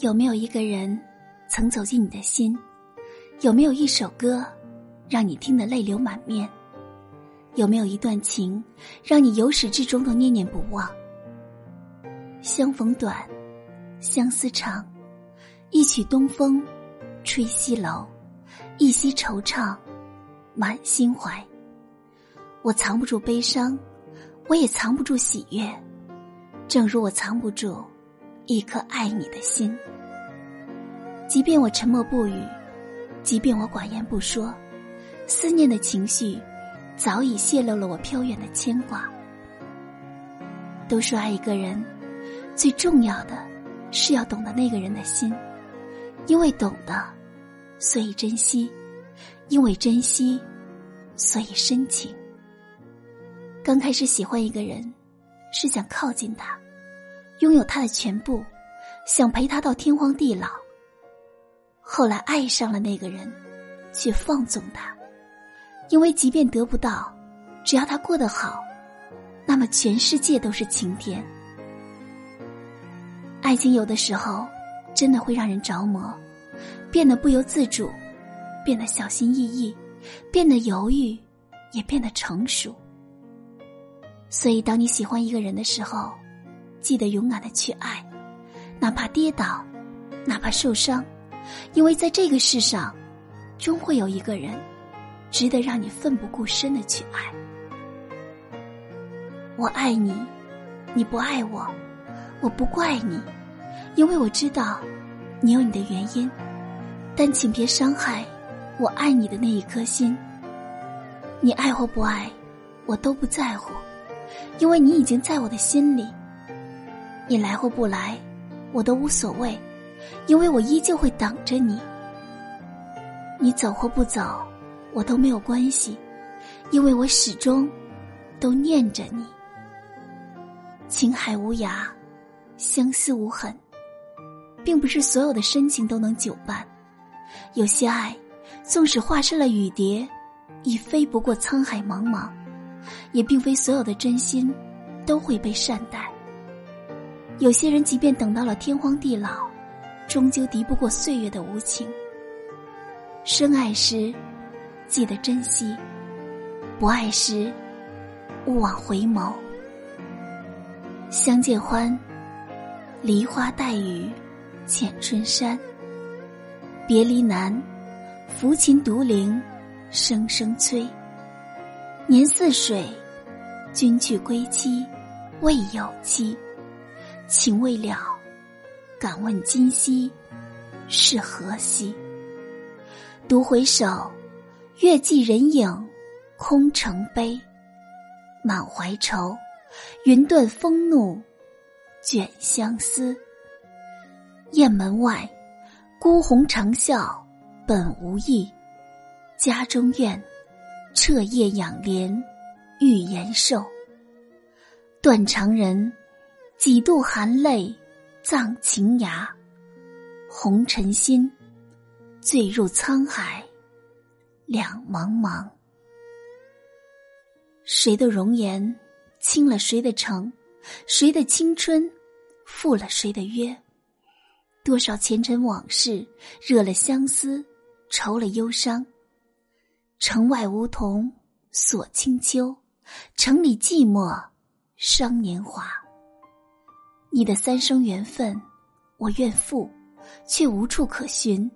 有没有一个人曾走进你的心？有没有一首歌让你听得泪流满面？有没有一段情让你由始至终都念念不忘？相逢短，相思长，一曲东风吹西楼，一夕惆怅满心怀。我藏不住悲伤，我也藏不住喜悦，正如我藏不住一颗爱你的心。即便我沉默不语，即便我寡言不说，思念的情绪早已泄露了我飘远的牵挂。都说爱一个人，最重要的是要懂得那个人的心，因为懂得，所以珍惜；因为珍惜，所以深情。刚开始喜欢一个人，是想靠近他，拥有他的全部，想陪他到天荒地老。后来爱上了那个人，却放纵他，因为即便得不到，只要他过得好，那么全世界都是晴天。爱情有的时候真的会让人着魔，变得不由自主，变得小心翼翼，变得犹豫，也变得成熟。所以，当你喜欢一个人的时候，记得勇敢的去爱，哪怕跌倒，哪怕受伤。因为在这个世上，终会有一个人，值得让你奋不顾身的去爱。我爱你，你不爱我，我不怪你，因为我知道，你有你的原因。但请别伤害我爱你的那一颗心。你爱或不爱，我都不在乎，因为你已经在我的心里。你来或不来，我都无所谓。因为我依旧会等着你，你走或不走，我都没有关系，因为我始终都念着你。情海无涯，相思无痕，并不是所有的深情都能久伴，有些爱，纵使化身了雨蝶，亦飞不过沧海茫茫，也并非所有的真心都会被善待。有些人，即便等到了天荒地老。终究敌不过岁月的无情。深爱时，记得珍惜；不爱时，勿忘回眸。相见欢，梨花带雨浅春山。别离难，抚琴独铃声声催。年似水，君去归期未有期，情未了。敢问今夕是何夕？独回首，月寄人影空城悲。满怀愁，云断风怒卷相思。雁门外，孤鸿长啸本无意。家中院，彻夜仰帘欲言寿。断肠人，几度含泪。葬情崖，红尘心，醉入沧海，两茫茫。谁的容颜倾了谁的城？谁的青春负了谁的约？多少前尘往事惹了相思，愁了忧伤。城外梧桐锁清秋，城里寂寞伤年华。你的三生缘分，我愿负，却无处可寻；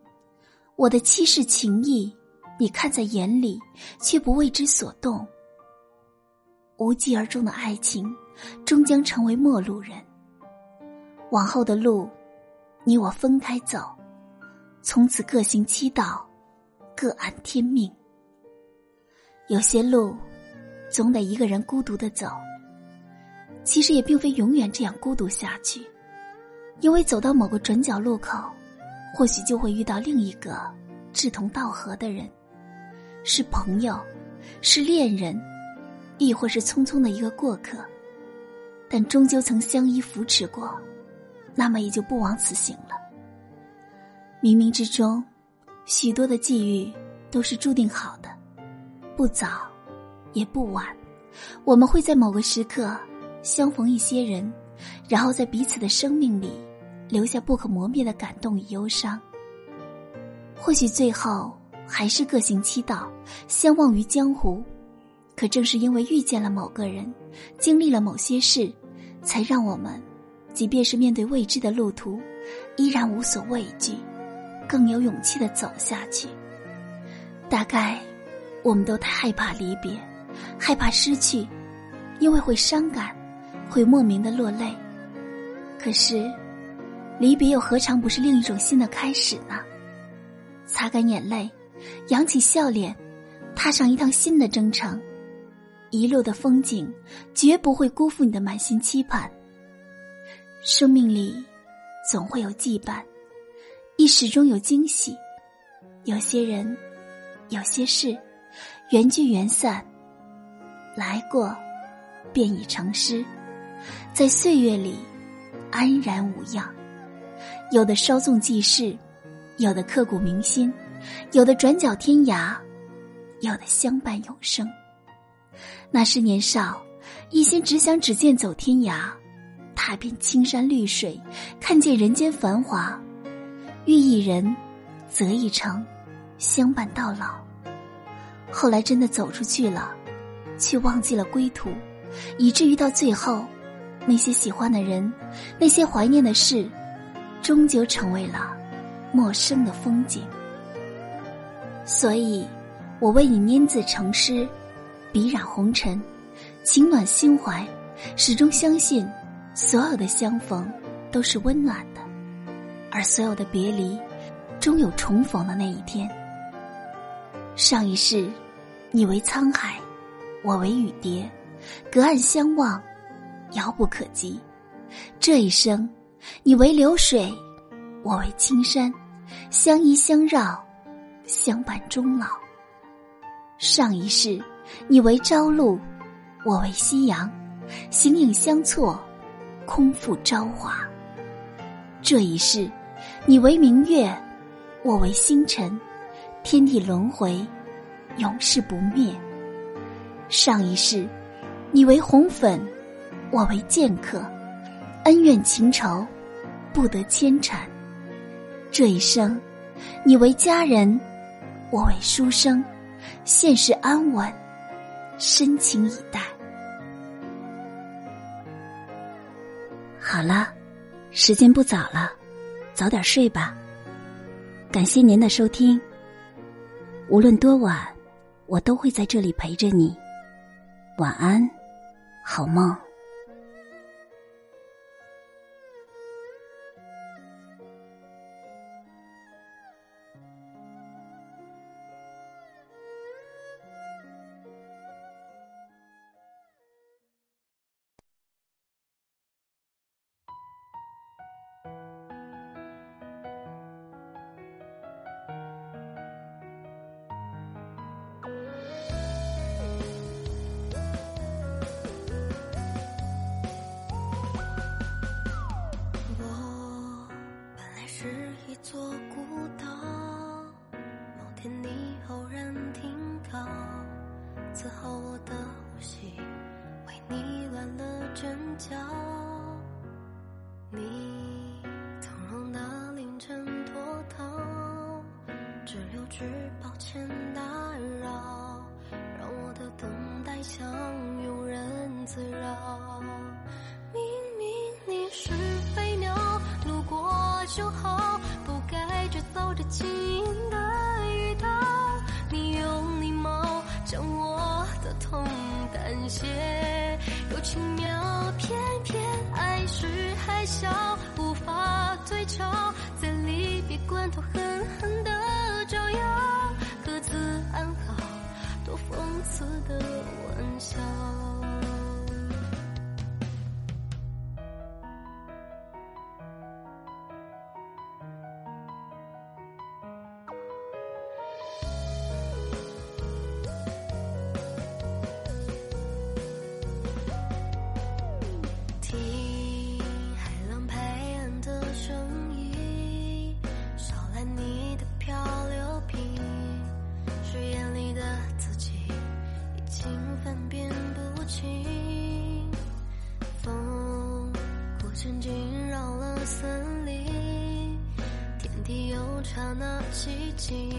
我的七世情谊，你看在眼里，却不为之所动。无疾而终的爱情，终将成为陌路人。往后的路，你我分开走，从此各行其道，各安天命。有些路，总得一个人孤独的走。其实也并非永远这样孤独下去，因为走到某个转角路口，或许就会遇到另一个志同道合的人，是朋友，是恋人，亦或是匆匆的一个过客，但终究曾相依扶持过，那么也就不枉此行了。冥冥之中，许多的际遇都是注定好的，不早，也不晚，我们会在某个时刻相逢一些人，然后在彼此的生命里留下不可磨灭的感动与忧伤。或许最后还是各行其道，相忘于江湖，可正是因为遇见了某个人，经历了某些事，才让我们，即便是面对未知的路途，依然无所畏惧。更有勇气的走下去。大概，我们都太害怕离别，害怕失去，因为会伤感，会莫名的落泪。可是，离别又何尝不是另一种新的开始呢？擦干眼泪，扬起笑脸，踏上一趟新的征程。一路的风景，绝不会辜负你的满心期盼。生命里，总会有羁绊。亦始终有惊喜，有些人，有些事，缘聚缘散，来过，便已成诗，在岁月里安然无恙。有的稍纵即逝，有的刻骨铭心，有的转角天涯，有的相伴永生。那时年少，一心只想只见走天涯，踏遍青山绿水，看见人间繁华。遇一人，择一程，相伴到老。后来真的走出去了，却忘记了归途，以至于到最后，那些喜欢的人，那些怀念的事，终究成为了陌生的风景。所以，我为你拈字成诗，笔染红尘，情暖心怀，始终相信，所有的相逢都是温暖的。而所有的别离，终有重逢的那一天。上一世，你为沧海，我为雨蝶，隔岸相望，遥不可及；这一生，你为流水，我为青山，相依相绕，相伴终老。上一世，你为朝露，我为夕阳，形影相错，空负朝华。这一世。你为明月，我为星辰，天地轮回，永世不灭。上一世，你为红粉，我为剑客，恩怨情仇，不得牵缠。这一生，你为佳人，我为书生，现世安稳，深情以待。好了，时间不早了。早点睡吧。感谢您的收听。无论多晚，我都会在这里陪着你。晚安，好梦。阵脚，你从容的凌晨脱逃，只留句抱歉打扰，让我的等待像庸人自扰。明明你是飞鸟，路过就好，不该只走着轻盈的雨道。你用礼貌将我的。痛淡些，笑，无法退潮，在离别关头狠狠的照耀，各自安好，多讽刺的玩笑。地有刹那寂静，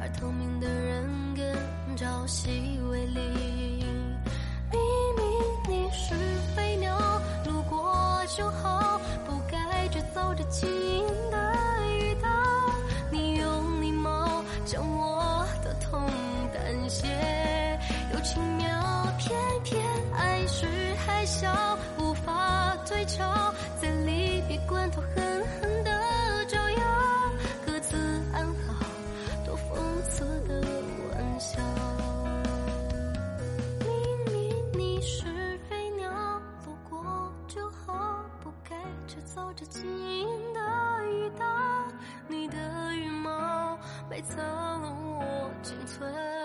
而透明的人跟朝夕为邻。明明你是飞鸟，路过就好，不该只走着轻盈的雨刀。你用礼貌将我的痛淡些，又轻描，偏偏爱是海啸，无法退潮，在离别关头着轻盈的雨打。你的羽毛埋藏了我仅存